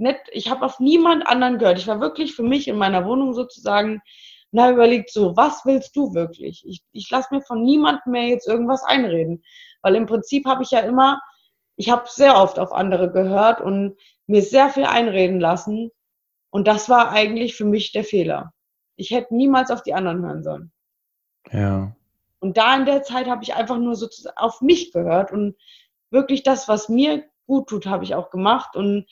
nicht, ich habe auf niemand anderen gehört. Ich war wirklich für mich in meiner Wohnung sozusagen und habe überlegt, so, was willst du wirklich? Ich, ich lasse mir von niemandem mehr jetzt irgendwas einreden. Weil im Prinzip habe ich ja immer, ich habe sehr oft auf andere gehört und mir sehr viel einreden lassen. Und das war eigentlich für mich der Fehler. Ich hätte niemals auf die anderen hören sollen. Ja. Und da in der Zeit habe ich einfach nur sozusagen auf mich gehört und wirklich das, was mir gut tut, habe ich auch gemacht und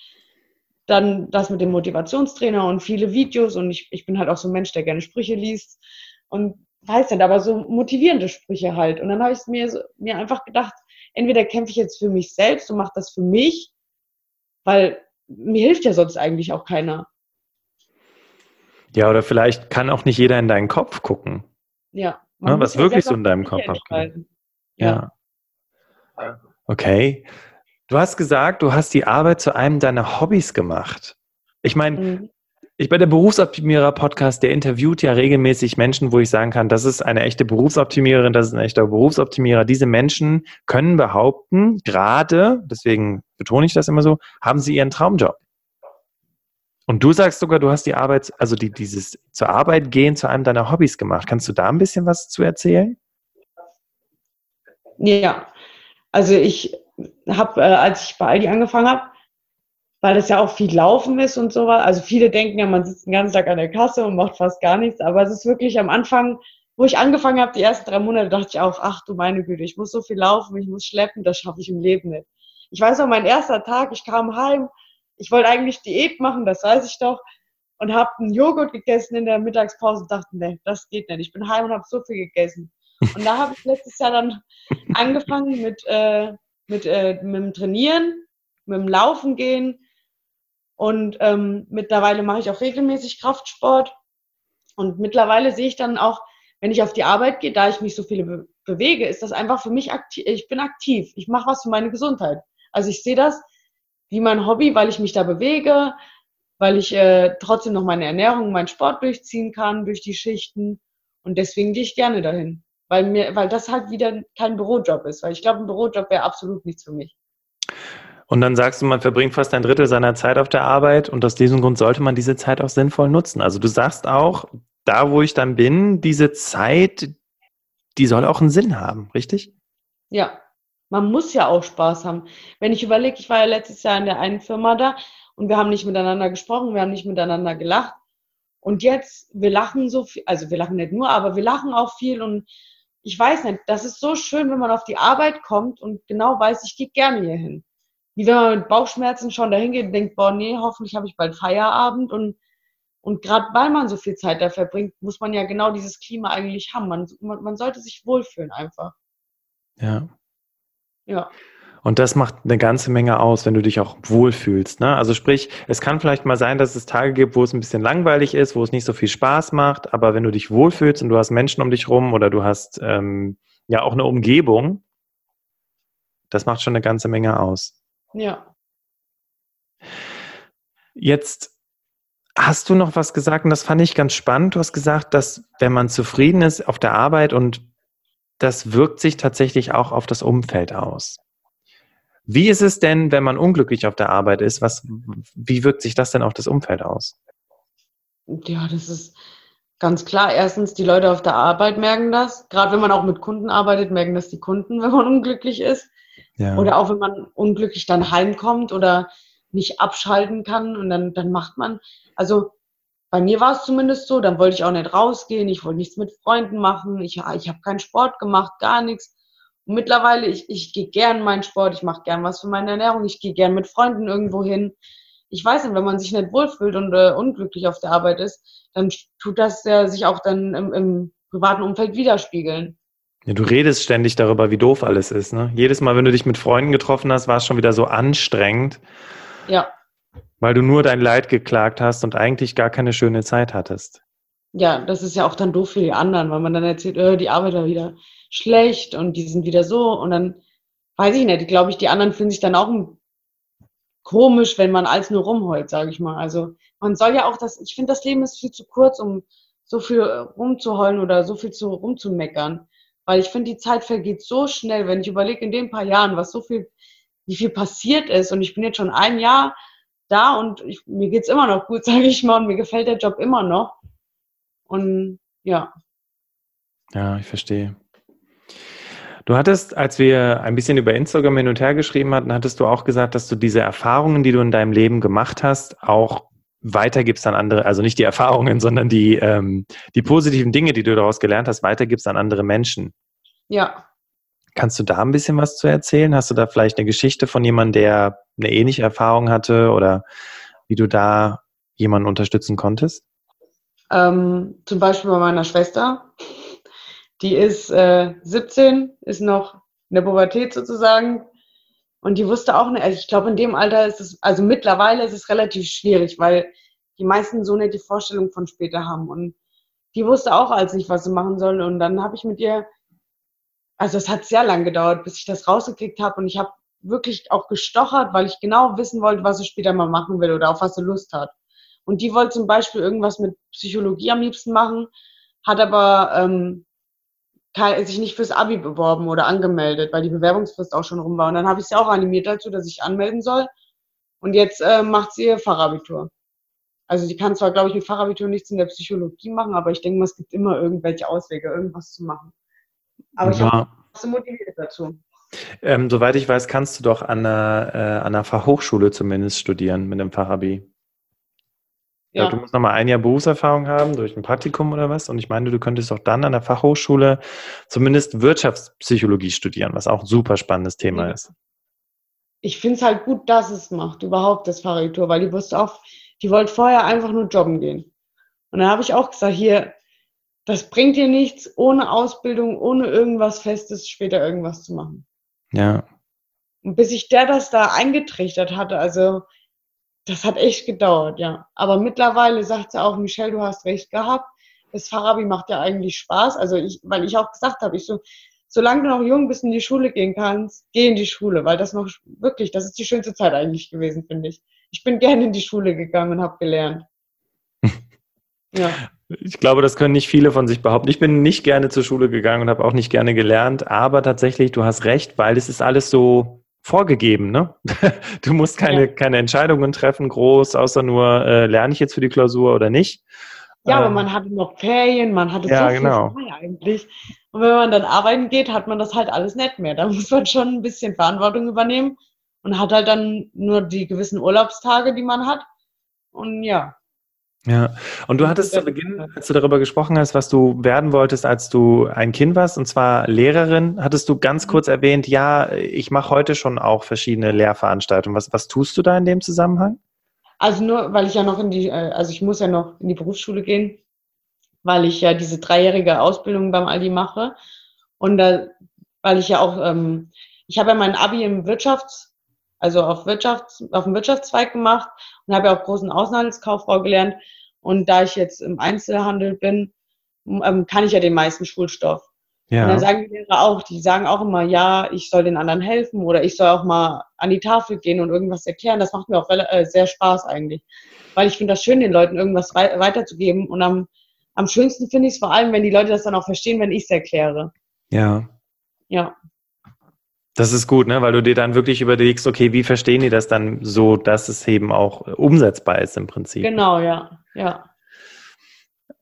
dann das mit dem Motivationstrainer und viele Videos und ich, ich bin halt auch so ein Mensch, der gerne Sprüche liest und weiß nicht, aber so motivierende Sprüche halt. Und dann habe ich mir, so, mir einfach gedacht, entweder kämpfe ich jetzt für mich selbst und mache das für mich, weil mir hilft ja sonst eigentlich auch keiner. Ja, oder vielleicht kann auch nicht jeder in deinen Kopf gucken. Ja. Ne, was wirklich so in deinem Kopf abgeht. Ja. ja. Okay. Du hast gesagt, du hast die Arbeit zu einem deiner Hobbys gemacht. Ich meine, mhm. ich bei der Berufsoptimierer Podcast, der interviewt ja regelmäßig Menschen, wo ich sagen kann, das ist eine echte Berufsoptimiererin, das ist ein echter Berufsoptimierer. Diese Menschen können behaupten, gerade, deswegen betone ich das immer so, haben sie ihren Traumjob. Und du sagst sogar, du hast die Arbeit, also die, dieses zur Arbeit gehen zu einem deiner Hobbys gemacht. Kannst du da ein bisschen was zu erzählen? Ja, also ich habe, äh, als ich bei Aldi angefangen habe, weil das ja auch viel Laufen ist und so was. Also viele denken ja, man sitzt den ganzen Tag an der Kasse und macht fast gar nichts. Aber es ist wirklich am Anfang, wo ich angefangen habe, die ersten drei Monate, dachte ich auch, ach du meine Güte, ich muss so viel laufen, ich muss schleppen, das schaffe ich im Leben nicht. Ich weiß noch, mein erster Tag, ich kam heim, ich wollte eigentlich Diät machen, das weiß ich doch, und habe einen Joghurt gegessen in der Mittagspause und dachte, nee, das geht nicht. Ich bin heim und habe so viel gegessen. Und da habe ich letztes Jahr dann angefangen mit, äh, mit, äh, mit dem Trainieren, mit dem Laufen gehen. Und ähm, mittlerweile mache ich auch regelmäßig Kraftsport. Und mittlerweile sehe ich dann auch, wenn ich auf die Arbeit gehe, da ich mich so viele be bewege, ist das einfach für mich aktiv. Ich bin aktiv. Ich mache was für meine Gesundheit. Also ich sehe das wie mein Hobby, weil ich mich da bewege, weil ich äh, trotzdem noch meine Ernährung, meinen Sport durchziehen kann durch die Schichten. Und deswegen gehe ich gerne dahin. Weil mir, weil das halt wieder kein Bürojob ist. Weil ich glaube, ein Bürojob wäre absolut nichts für mich. Und dann sagst du, man verbringt fast ein Drittel seiner Zeit auf der Arbeit und aus diesem Grund sollte man diese Zeit auch sinnvoll nutzen. Also du sagst auch, da wo ich dann bin, diese Zeit, die soll auch einen Sinn haben, richtig? Ja, man muss ja auch Spaß haben. Wenn ich überlege, ich war ja letztes Jahr in der einen Firma da und wir haben nicht miteinander gesprochen, wir haben nicht miteinander gelacht. Und jetzt, wir lachen so viel, also wir lachen nicht nur, aber wir lachen auch viel und ich weiß nicht, das ist so schön, wenn man auf die Arbeit kommt und genau weiß, ich gehe gerne hier hin. Wie wenn man mit Bauchschmerzen schon dahin geht und denkt, boah, nee, hoffentlich habe ich bald Feierabend und und gerade weil man so viel Zeit da verbringt, muss man ja genau dieses Klima eigentlich haben. Man, man, man sollte sich wohlfühlen einfach. Ja. Ja. Und das macht eine ganze Menge aus, wenn du dich auch wohlfühlst. Ne? Also sprich, es kann vielleicht mal sein, dass es Tage gibt, wo es ein bisschen langweilig ist, wo es nicht so viel Spaß macht, aber wenn du dich wohlfühlst und du hast Menschen um dich rum oder du hast ähm, ja auch eine Umgebung, das macht schon eine ganze Menge aus. Ja. Jetzt hast du noch was gesagt und das fand ich ganz spannend. Du hast gesagt, dass wenn man zufrieden ist auf der Arbeit und das wirkt sich tatsächlich auch auf das Umfeld aus. Wie ist es denn, wenn man unglücklich auf der Arbeit ist? Was, wie wirkt sich das denn auf das Umfeld aus? Ja, das ist ganz klar. Erstens, die Leute auf der Arbeit merken das. Gerade wenn man auch mit Kunden arbeitet, merken das die Kunden, wenn man unglücklich ist. Ja. Oder auch wenn man unglücklich dann heimkommt oder nicht abschalten kann und dann, dann macht man. Also bei mir war es zumindest so, dann wollte ich auch nicht rausgehen, ich wollte nichts mit Freunden machen, ich, ich habe keinen Sport gemacht, gar nichts. Und mittlerweile, ich, ich gehe gern meinen Sport, ich mache gern was für meine Ernährung, ich gehe gern mit Freunden irgendwo hin. Ich weiß nicht, wenn man sich nicht wohlfühlt und äh, unglücklich auf der Arbeit ist, dann tut das ja sich auch dann im, im privaten Umfeld widerspiegeln. Ja, du redest ständig darüber, wie doof alles ist. Ne? Jedes Mal, wenn du dich mit Freunden getroffen hast, war es schon wieder so anstrengend. Ja. Weil du nur dein Leid geklagt hast und eigentlich gar keine schöne Zeit hattest. Ja, das ist ja auch dann doof für die anderen, weil man dann erzählt, äh, die Arbeit war wieder schlecht und die sind wieder so und dann weiß ich nicht, glaube ich, die anderen fühlen sich dann auch komisch, wenn man alles nur rumheult, sage ich mal. Also man soll ja auch das, ich finde, das Leben ist viel zu kurz, um so viel rumzuheulen oder so viel zu rumzumeckern. Weil ich finde, die Zeit vergeht so schnell, wenn ich überlege, in den paar Jahren, was so viel, wie viel passiert ist. Und ich bin jetzt schon ein Jahr da und ich, mir geht's immer noch gut, sage ich mal, und mir gefällt der Job immer noch. Und ja. Ja, ich verstehe. Du hattest, als wir ein bisschen über Instagram hin und her geschrieben hatten, hattest du auch gesagt, dass du diese Erfahrungen, die du in deinem Leben gemacht hast, auch weitergibst an andere, also nicht die Erfahrungen, sondern die, ähm, die positiven Dinge, die du daraus gelernt hast, weitergibst an andere Menschen. Ja. Kannst du da ein bisschen was zu erzählen? Hast du da vielleicht eine Geschichte von jemandem, der eine ähnliche Erfahrung hatte oder wie du da jemanden unterstützen konntest? Ähm, zum Beispiel bei meiner Schwester. Die ist äh, 17, ist noch in der Pubertät sozusagen. Und die wusste auch nicht, also ich glaube, in dem Alter ist es, also mittlerweile ist es relativ schwierig, weil die meisten so nicht die Vorstellung von später haben. Und die wusste auch als nicht, was sie machen soll. Und dann habe ich mit ihr, also es hat sehr lang gedauert, bis ich das rausgekriegt habe. Und ich habe wirklich auch gestochert, weil ich genau wissen wollte, was sie später mal machen will oder auf was sie Lust hat. Und die wollte zum Beispiel irgendwas mit Psychologie am liebsten machen, hat aber ähm, sich nicht fürs Abi beworben oder angemeldet, weil die Bewerbungsfrist auch schon rum war. Und dann habe ich sie auch animiert dazu, dass ich anmelden soll. Und jetzt äh, macht sie ihr Fachabitur. Also die kann zwar, glaube ich, mit Fachabitur nichts in der Psychologie machen, aber ich denke mal, es gibt immer irgendwelche Auswege, irgendwas zu machen. Aber ja. ich habe sie motiviert dazu. Ähm, soweit ich weiß, kannst du doch an einer, äh, an einer Fachhochschule zumindest studieren mit einem Fachabi. Ja. du musst nochmal ein Jahr Berufserfahrung haben durch ein Praktikum oder was. Und ich meine, du könntest auch dann an der Fachhochschule zumindest Wirtschaftspsychologie studieren, was auch ein super spannendes Thema ja. ist. Ich finde es halt gut, dass es macht, überhaupt das Fahrradtour, weil die wusste auch, die wollte vorher einfach nur jobben gehen. Und dann habe ich auch gesagt, hier, das bringt dir nichts, ohne Ausbildung, ohne irgendwas Festes später irgendwas zu machen. Ja. Und bis ich der das da eingetrichtert hatte, also das hat echt gedauert, ja. Aber mittlerweile sagt sie auch, Michelle, du hast recht gehabt. Das Farabi macht ja eigentlich Spaß. Also ich, weil ich auch gesagt habe, ich so, solange du noch jung bist und in die Schule gehen kannst, geh in die Schule, weil das noch wirklich, das ist die schönste Zeit eigentlich gewesen, finde ich. Ich bin gerne in die Schule gegangen und habe gelernt. ja. Ich glaube, das können nicht viele von sich behaupten. Ich bin nicht gerne zur Schule gegangen und habe auch nicht gerne gelernt, aber tatsächlich, du hast recht, weil es ist alles so vorgegeben. Ne? Du musst keine, ja. keine Entscheidungen treffen, groß, außer nur, äh, lerne ich jetzt für die Klausur oder nicht. Ja, ähm, aber man hatte noch Ferien, man hatte ja, so genau. viel eigentlich. Und wenn man dann arbeiten geht, hat man das halt alles nicht mehr. Da muss man schon ein bisschen Verantwortung übernehmen und hat halt dann nur die gewissen Urlaubstage, die man hat. Und ja. Ja, und du hattest zu Beginn, als du darüber gesprochen hast, was du werden wolltest, als du ein Kind warst, und zwar Lehrerin, hattest du ganz mhm. kurz erwähnt, ja, ich mache heute schon auch verschiedene Lehrveranstaltungen. Was, was tust du da in dem Zusammenhang? Also nur, weil ich ja noch in die, äh, also ich muss ja noch in die Berufsschule gehen, weil ich ja diese dreijährige Ausbildung beim Aldi mache. Und da, weil ich ja auch, ähm, ich habe ja mein Abi im Wirtschafts-, also auf Wirtschafts-, auf dem Wirtschaftszweig gemacht und habe ja auch großen Außenhandelskauffrau gelernt. Und da ich jetzt im Einzelhandel bin, ähm, kann ich ja den meisten Schulstoff. Ja. Und dann sagen die Lehrer auch, die sagen auch immer, ja, ich soll den anderen helfen oder ich soll auch mal an die Tafel gehen und irgendwas erklären. Das macht mir auch äh, sehr Spaß eigentlich. Weil ich finde das schön, den Leuten irgendwas weiterzugeben. Und am, am schönsten finde ich es vor allem, wenn die Leute das dann auch verstehen, wenn ich es erkläre. Ja. Ja. Das ist gut, ne? weil du dir dann wirklich überlegst, okay, wie verstehen die das dann so, dass es eben auch umsetzbar ist im Prinzip. Genau, ja, ja.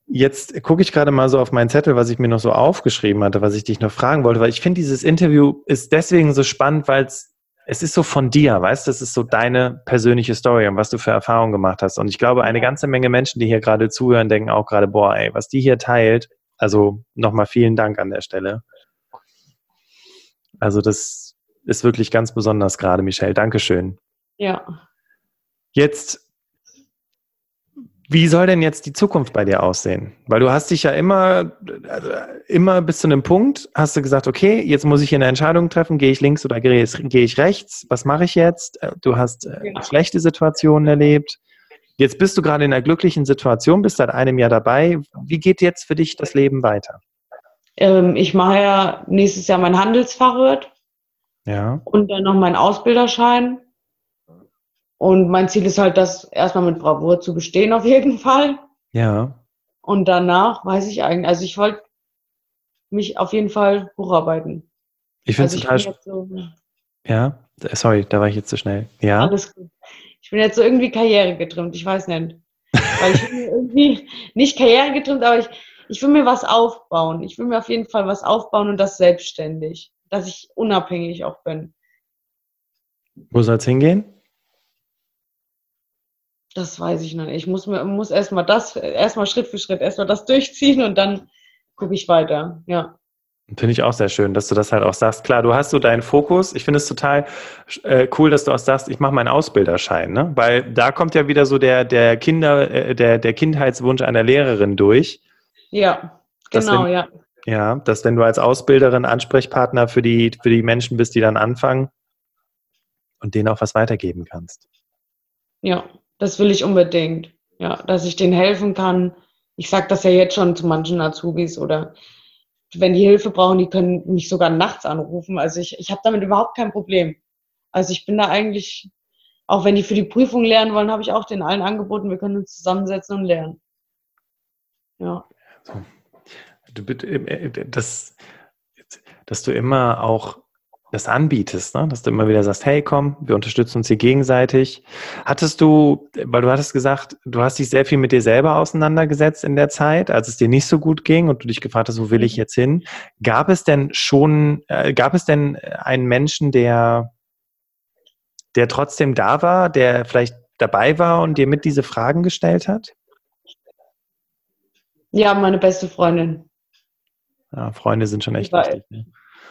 Jetzt gucke ich gerade mal so auf meinen Zettel, was ich mir noch so aufgeschrieben hatte, was ich dich noch fragen wollte, weil ich finde, dieses Interview ist deswegen so spannend, weil es, es ist so von dir, weißt du, es ist so deine persönliche Story und was du für Erfahrungen gemacht hast. Und ich glaube, eine ganze Menge Menschen, die hier gerade zuhören, denken auch gerade, boah, ey, was die hier teilt, also nochmal vielen Dank an der Stelle. Also das ist wirklich ganz besonders gerade, Michelle. Dankeschön. Ja. Jetzt, wie soll denn jetzt die Zukunft bei dir aussehen? Weil du hast dich ja immer, also immer bis zu einem Punkt, hast du gesagt, okay, jetzt muss ich hier eine Entscheidung treffen, gehe ich links oder gehe ich rechts? Was mache ich jetzt? Du hast äh, ja. schlechte Situationen erlebt. Jetzt bist du gerade in einer glücklichen Situation, bist seit einem Jahr dabei. Wie geht jetzt für dich das Leben weiter? Ähm, ich mache ja nächstes Jahr mein Handelsfachwirt ja. Und dann noch mein Ausbilderschein. Und mein Ziel ist halt, das erstmal mit Bravour zu bestehen, auf jeden Fall. Ja. Und danach weiß ich eigentlich, also ich wollte mich auf jeden Fall hocharbeiten. Ich finde es also total. So, ja, sorry, da war ich jetzt zu schnell. Ja. Alles gut. Ich bin jetzt so irgendwie karrieregetrimmt, ich weiß nicht. Weil ich mir irgendwie nicht karrieregetrimmt, aber ich, ich will mir was aufbauen. Ich will mir auf jeden Fall was aufbauen und das selbstständig, dass ich unabhängig auch bin. Wo soll es hingehen? Das weiß ich noch nicht. Ich muss, mir, muss erstmal das, erstmal Schritt für Schritt, erstmal das durchziehen und dann gucke ich weiter. Ja. Finde ich auch sehr schön, dass du das halt auch sagst. Klar, du hast so deinen Fokus. Ich finde es total äh, cool, dass du auch sagst, ich mache meinen Ausbilderschein, ne? Weil da kommt ja wieder so der, der Kinder, äh, der, der Kindheitswunsch einer Lehrerin durch. Ja, genau, wenn, ja. Ja, dass wenn du als Ausbilderin Ansprechpartner für die, für die Menschen bist, die dann anfangen und denen auch was weitergeben kannst. Ja, das will ich unbedingt. Ja, dass ich denen helfen kann. Ich sage das ja jetzt schon zu manchen Azubis oder wenn die Hilfe brauchen, die können mich sogar nachts anrufen. Also ich, ich habe damit überhaupt kein Problem. Also ich bin da eigentlich, auch wenn die für die Prüfung lernen wollen, habe ich auch den allen angeboten, wir können uns zusammensetzen und lernen. Ja. So. Du, äh, das, dass du immer auch das anbietest, ne? dass du immer wieder sagst, hey, komm, wir unterstützen uns hier gegenseitig. Hattest du, weil du hattest gesagt, du hast dich sehr viel mit dir selber auseinandergesetzt in der Zeit, als es dir nicht so gut ging und du dich gefragt hast, wo will ich mhm. jetzt hin? Gab es denn schon, äh, gab es denn einen Menschen, der, der trotzdem da war, der vielleicht dabei war und dir mit diese Fragen gestellt hat? Ja, meine beste Freundin. Ja, Freunde sind schon echt wichtig. Ne?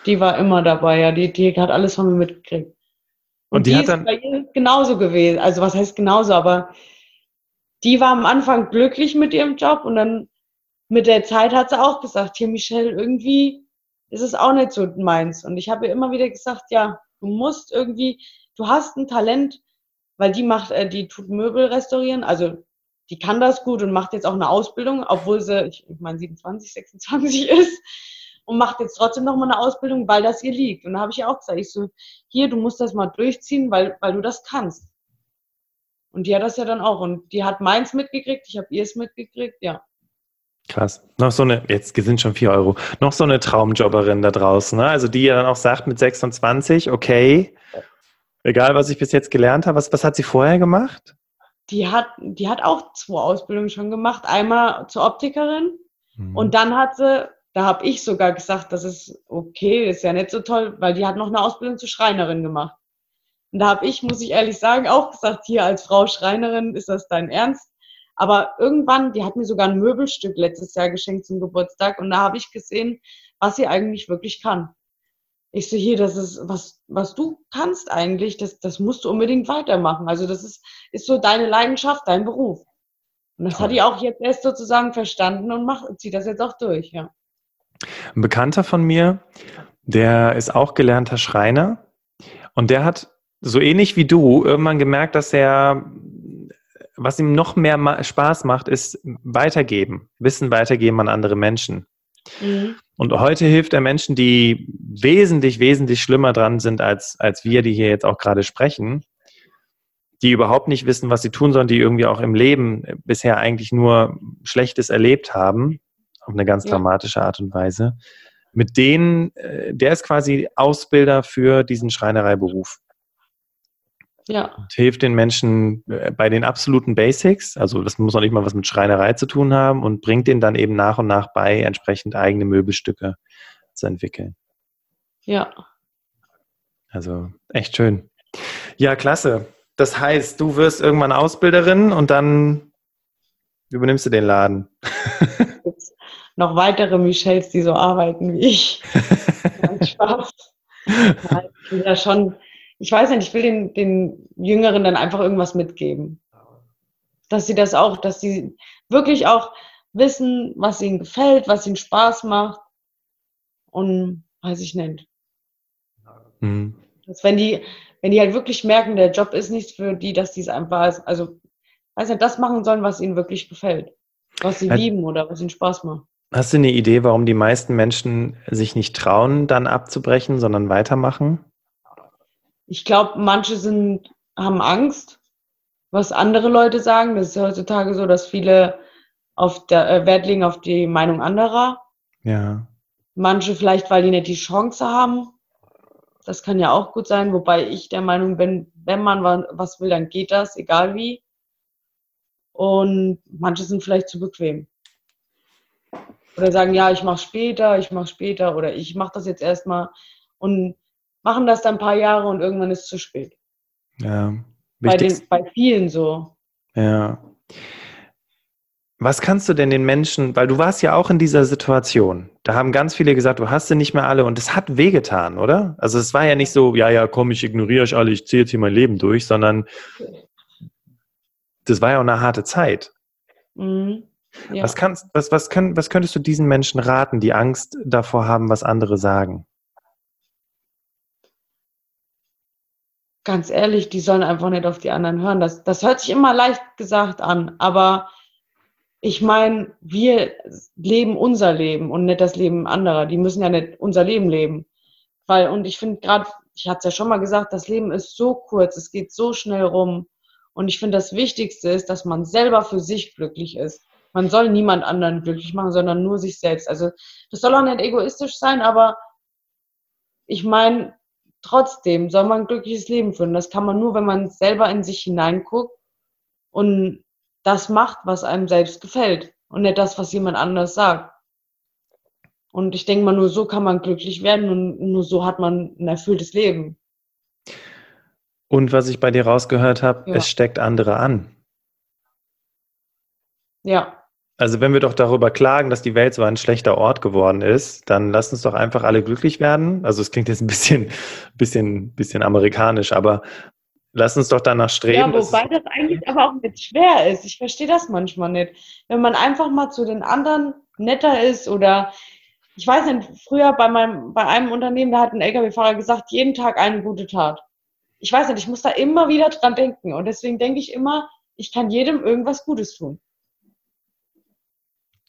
Die war immer dabei, ja. Die, die hat alles von mir mitgekriegt. Und, und die, die hat dann bei ihr genauso gewesen. Also was heißt genauso, aber die war am Anfang glücklich mit ihrem Job und dann mit der Zeit hat sie auch gesagt, hier Michelle, irgendwie ist es auch nicht so meins. Und ich habe ihr immer wieder gesagt, ja, du musst irgendwie, du hast ein Talent, weil die macht, äh, die tut Möbel restaurieren, also die kann das gut und macht jetzt auch eine Ausbildung, obwohl sie, ich meine, 27, 26 ist und macht jetzt trotzdem noch mal eine Ausbildung, weil das ihr liegt. Und da habe ich ja auch gesagt, ich so, hier, du musst das mal durchziehen, weil, weil du das kannst. Und die hat das ja dann auch. Und die hat meins mitgekriegt, ich habe ihrs mitgekriegt, ja. Krass. Noch so eine, jetzt sind schon vier Euro, noch so eine Traumjobberin da draußen, ne? Also die ja dann auch sagt mit 26, okay, egal was ich bis jetzt gelernt habe, was, was hat sie vorher gemacht? Die hat, die hat auch zwei Ausbildungen schon gemacht. Einmal zur Optikerin mhm. und dann hat sie da habe ich sogar gesagt, das ist okay, ist ja nicht so toll, weil die hat noch eine Ausbildung zur Schreinerin gemacht. Und da habe ich, muss ich ehrlich sagen, auch gesagt, hier als Frau Schreinerin, ist das dein Ernst? Aber irgendwann, die hat mir sogar ein Möbelstück letztes Jahr geschenkt zum Geburtstag und da habe ich gesehen, was sie eigentlich wirklich kann. Ich so, hier, das ist, was, was du kannst eigentlich, das, das musst du unbedingt weitermachen. Also das ist, ist so deine Leidenschaft, dein Beruf. Und das Toll. hat die auch jetzt erst sozusagen verstanden und macht, zieht das jetzt auch durch, ja. Ein Bekannter von mir, der ist auch gelernter Schreiner und der hat so ähnlich wie du irgendwann gemerkt, dass er, was ihm noch mehr Spaß macht, ist weitergeben, Wissen weitergeben an andere Menschen. Mhm. Und heute hilft er Menschen, die wesentlich, wesentlich schlimmer dran sind als, als wir, die hier jetzt auch gerade sprechen, die überhaupt nicht wissen, was sie tun sollen, die irgendwie auch im Leben bisher eigentlich nur Schlechtes erlebt haben auf eine ganz ja. dramatische Art und Weise. Mit denen, äh, der ist quasi Ausbilder für diesen Schreinereiberuf. Ja. Und hilft den Menschen äh, bei den absoluten Basics, also das muss auch nicht mal was mit Schreinerei zu tun haben und bringt denen dann eben nach und nach bei, entsprechend eigene Möbelstücke zu entwickeln. Ja. Also echt schön. Ja, klasse. Das heißt, du wirst irgendwann Ausbilderin und dann übernimmst du den Laden. noch weitere Michels, die so arbeiten wie ich. Spaß. Ja, ich will ja schon, ich weiß nicht, ich will den, den Jüngeren dann einfach irgendwas mitgeben. Dass sie das auch, dass sie wirklich auch wissen, was ihnen gefällt, was ihnen Spaß macht. Und weiß ich nicht. Mhm. Dass wenn die, wenn die halt wirklich merken, der Job ist nichts für die, dass die es einfach, also, weiß nicht, das machen sollen, was ihnen wirklich gefällt. Was sie lieben oder was ihnen Spaß macht. Hast du eine Idee, warum die meisten Menschen sich nicht trauen, dann abzubrechen, sondern weitermachen? Ich glaube, manche sind, haben Angst, was andere Leute sagen. Das ist heutzutage so, dass viele auf der, äh, Wert legen auf die Meinung anderer. Ja. Manche vielleicht, weil die nicht die Chance haben. Das kann ja auch gut sein, wobei ich der Meinung bin, wenn man was will, dann geht das, egal wie. Und manche sind vielleicht zu bequem. Oder sagen, ja, ich mache später, ich mache später oder ich mache das jetzt erstmal und machen das dann ein paar Jahre und irgendwann ist es zu spät. Ja. Bei, den, bei vielen so. Ja. Was kannst du denn den Menschen, weil du warst ja auch in dieser Situation, da haben ganz viele gesagt, du hast sie nicht mehr alle und es hat wehgetan, oder? Also es war ja nicht so, ja, ja, komm, ich ignoriere euch alle, ich ziehe jetzt hier mein Leben durch, sondern das war ja auch eine harte Zeit. Mhm. Ja. Was, kannst, was, was, können, was könntest du diesen Menschen raten, die Angst davor haben, was andere sagen? Ganz ehrlich, die sollen einfach nicht auf die anderen hören. Das, das hört sich immer leicht gesagt an, aber ich meine, wir leben unser Leben und nicht das Leben anderer. Die müssen ja nicht unser Leben leben. Weil, und ich finde gerade, ich hatte es ja schon mal gesagt, das Leben ist so kurz, es geht so schnell rum. Und ich finde, das Wichtigste ist, dass man selber für sich glücklich ist. Man soll niemand anderen glücklich machen, sondern nur sich selbst. Also das soll auch nicht egoistisch sein, aber ich meine, trotzdem soll man ein glückliches Leben führen. Das kann man nur, wenn man selber in sich hineinguckt und das macht, was einem selbst gefällt und nicht das, was jemand anders sagt. Und ich denke mal, nur so kann man glücklich werden und nur so hat man ein erfülltes Leben. Und was ich bei dir rausgehört habe, ja. es steckt andere an. Ja. Also wenn wir doch darüber klagen, dass die Welt so ein schlechter Ort geworden ist, dann lass uns doch einfach alle glücklich werden. Also es klingt jetzt ein bisschen, bisschen, bisschen amerikanisch, aber lass uns doch danach streben. Ja, wobei das eigentlich aber auch nicht schwer ist. Ich verstehe das manchmal nicht. Wenn man einfach mal zu den anderen netter ist oder ich weiß nicht, früher bei meinem, bei einem Unternehmen, da hat ein LKW-Fahrer gesagt, jeden Tag eine gute Tat. Ich weiß nicht, ich muss da immer wieder dran denken und deswegen denke ich immer, ich kann jedem irgendwas Gutes tun.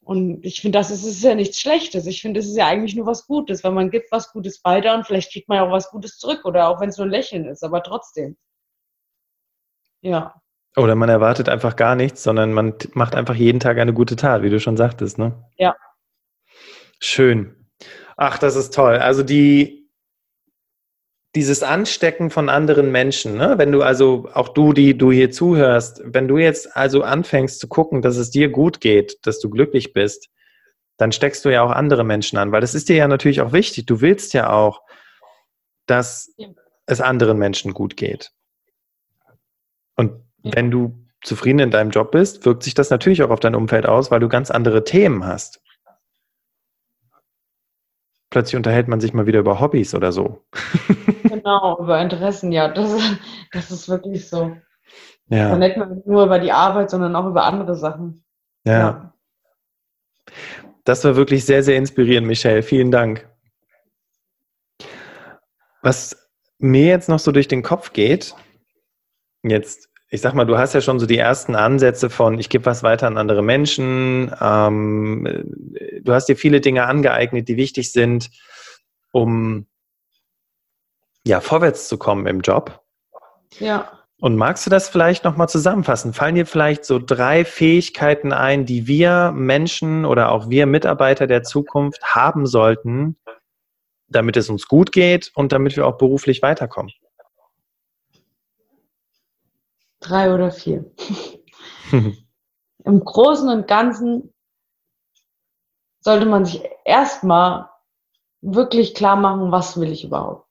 Und ich finde, das ist, ist ja nichts Schlechtes. Ich finde, es ist ja eigentlich nur was Gutes, weil man gibt was Gutes weiter und vielleicht kriegt man ja auch was Gutes zurück oder auch wenn es nur ein Lächeln ist, aber trotzdem. Ja. Oder man erwartet einfach gar nichts, sondern man macht einfach jeden Tag eine gute Tat, wie du schon sagtest, ne? Ja. Schön. Ach, das ist toll. Also die, dieses Anstecken von anderen Menschen, ne? wenn du also, auch du, die du hier zuhörst, wenn du jetzt also anfängst zu gucken, dass es dir gut geht, dass du glücklich bist, dann steckst du ja auch andere Menschen an, weil das ist dir ja natürlich auch wichtig. Du willst ja auch, dass ja. es anderen Menschen gut geht. Und ja. wenn du zufrieden in deinem Job bist, wirkt sich das natürlich auch auf dein Umfeld aus, weil du ganz andere Themen hast plötzlich unterhält man sich mal wieder über Hobbys oder so. genau, über Interessen, ja. Das, das ist wirklich so. Ja. Dann nicht nur über die Arbeit, sondern auch über andere Sachen. Ja. ja. Das war wirklich sehr, sehr inspirierend, Michelle. Vielen Dank. Was mir jetzt noch so durch den Kopf geht, jetzt ich sag mal, du hast ja schon so die ersten Ansätze von, ich gebe was weiter an andere Menschen. Ähm, du hast dir viele Dinge angeeignet, die wichtig sind, um ja vorwärts zu kommen im Job. Ja. Und magst du das vielleicht nochmal zusammenfassen? Fallen dir vielleicht so drei Fähigkeiten ein, die wir Menschen oder auch wir Mitarbeiter der Zukunft haben sollten, damit es uns gut geht und damit wir auch beruflich weiterkommen? drei oder vier. Im Großen und Ganzen sollte man sich erstmal wirklich klar machen, was will ich überhaupt.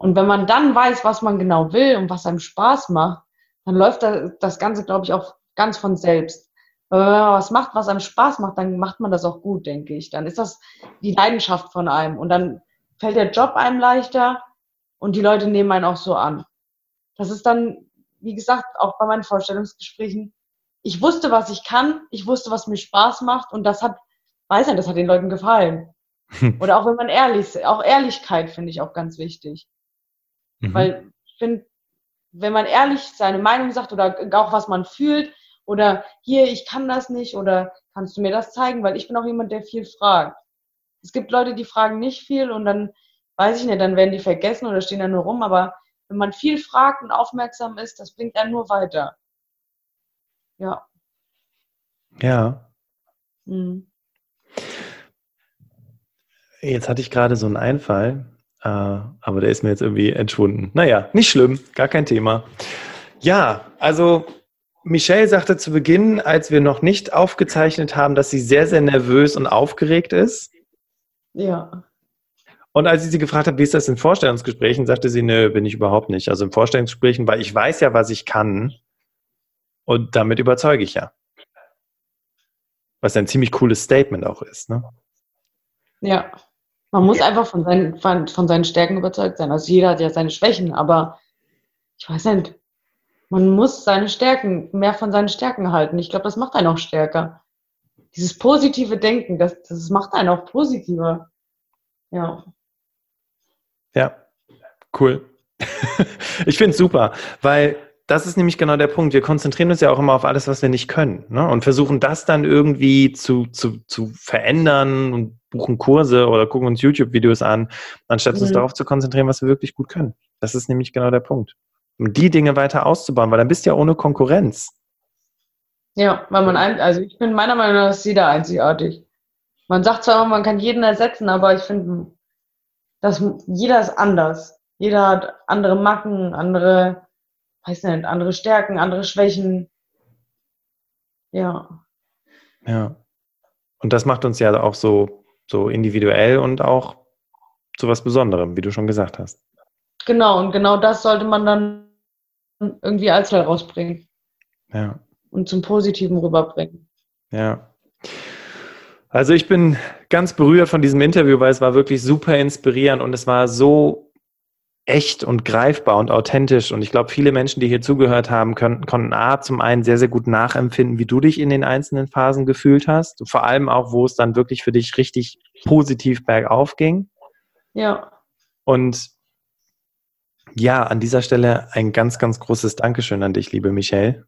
Und wenn man dann weiß, was man genau will und was einem Spaß macht, dann läuft das Ganze, glaube ich, auch ganz von selbst. Weil wenn man was macht, was einem Spaß macht, dann macht man das auch gut, denke ich. Dann ist das die Leidenschaft von einem. Und dann fällt der Job einem leichter und die Leute nehmen einen auch so an. Das ist dann wie gesagt, auch bei meinen Vorstellungsgesprächen, ich wusste, was ich kann, ich wusste, was mir Spaß macht und das hat, weiß nicht, das hat den Leuten gefallen. Oder auch wenn man ehrlich ist, auch Ehrlichkeit finde ich auch ganz wichtig. Mhm. Weil ich finde, wenn man ehrlich seine Meinung sagt oder auch was man fühlt oder hier, ich kann das nicht oder kannst du mir das zeigen, weil ich bin auch jemand, der viel fragt. Es gibt Leute, die fragen nicht viel und dann weiß ich nicht, dann werden die vergessen oder stehen da nur rum, aber wenn man viel fragt und aufmerksam ist, das bringt einen nur weiter. Ja. Ja. Mhm. Jetzt hatte ich gerade so einen Einfall. Äh, aber der ist mir jetzt irgendwie entschwunden. Naja, nicht schlimm, gar kein Thema. Ja, also Michelle sagte zu Beginn, als wir noch nicht aufgezeichnet haben, dass sie sehr, sehr nervös und aufgeregt ist. Ja. Und als ich sie gefragt habe, wie ist das in Vorstellungsgesprächen, sagte sie, nö, bin ich überhaupt nicht. Also in Vorstellungsgesprächen, weil ich weiß ja, was ich kann. Und damit überzeuge ich ja. Was ein ziemlich cooles Statement auch ist, ne? Ja. Man muss einfach von seinen, von, von seinen Stärken überzeugt sein. Also jeder hat ja seine Schwächen, aber ich weiß nicht, man muss seine Stärken, mehr von seinen Stärken halten. Ich glaube, das macht einen auch stärker. Dieses positive Denken, das, das macht einen auch positiver. Ja. Ja, cool. ich finde es super, weil das ist nämlich genau der Punkt. Wir konzentrieren uns ja auch immer auf alles, was wir nicht können ne? und versuchen das dann irgendwie zu, zu, zu verändern und buchen Kurse oder gucken uns YouTube-Videos an, anstatt mhm. uns darauf zu konzentrieren, was wir wirklich gut können. Das ist nämlich genau der Punkt. Um die Dinge weiter auszubauen, weil dann bist du ja ohne Konkurrenz. Ja, weil man, ein, also ich bin meiner Meinung nach ist jeder einzigartig. Man sagt zwar, man kann jeden ersetzen, aber ich finde, dass jeder ist anders. Jeder hat andere Macken, andere, weiß nicht, andere Stärken, andere Schwächen. Ja. Ja. Und das macht uns ja auch so, so individuell und auch zu was Besonderem, wie du schon gesagt hast. Genau, und genau das sollte man dann irgendwie als herausbringen. Ja. Und zum Positiven rüberbringen. Ja. Also ich bin ganz berührt von diesem Interview, weil es war wirklich super inspirierend und es war so echt und greifbar und authentisch. Und ich glaube, viele Menschen, die hier zugehört haben, können, konnten A, zum einen sehr, sehr gut nachempfinden, wie du dich in den einzelnen Phasen gefühlt hast. Vor allem auch, wo es dann wirklich für dich richtig positiv bergauf ging. Ja. Und ja, an dieser Stelle ein ganz, ganz großes Dankeschön an dich, liebe Michelle.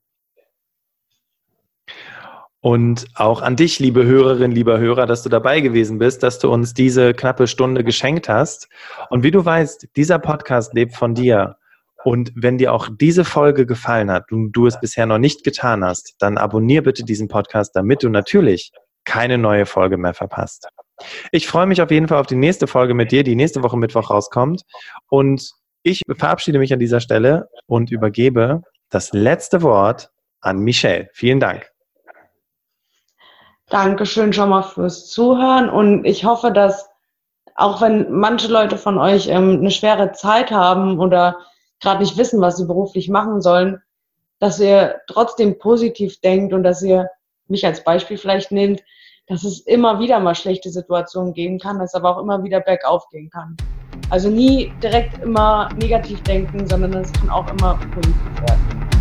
Und auch an dich, liebe Hörerin, lieber Hörer, dass du dabei gewesen bist, dass du uns diese knappe Stunde geschenkt hast. Und wie du weißt, dieser Podcast lebt von dir. Und wenn dir auch diese Folge gefallen hat und du es bisher noch nicht getan hast, dann abonniere bitte diesen Podcast, damit du natürlich keine neue Folge mehr verpasst. Ich freue mich auf jeden Fall auf die nächste Folge mit dir, die nächste Woche Mittwoch rauskommt. Und ich verabschiede mich an dieser Stelle und übergebe das letzte Wort an Michelle. Vielen Dank. Dankeschön schon mal fürs Zuhören und ich hoffe, dass auch wenn manche Leute von euch ähm, eine schwere Zeit haben oder gerade nicht wissen, was sie beruflich machen sollen, dass ihr trotzdem positiv denkt und dass ihr mich als Beispiel vielleicht nehmt, dass es immer wieder mal schlechte Situationen geben kann, dass aber auch immer wieder bergauf gehen kann. Also nie direkt immer negativ denken, sondern es kann auch immer positiv werden.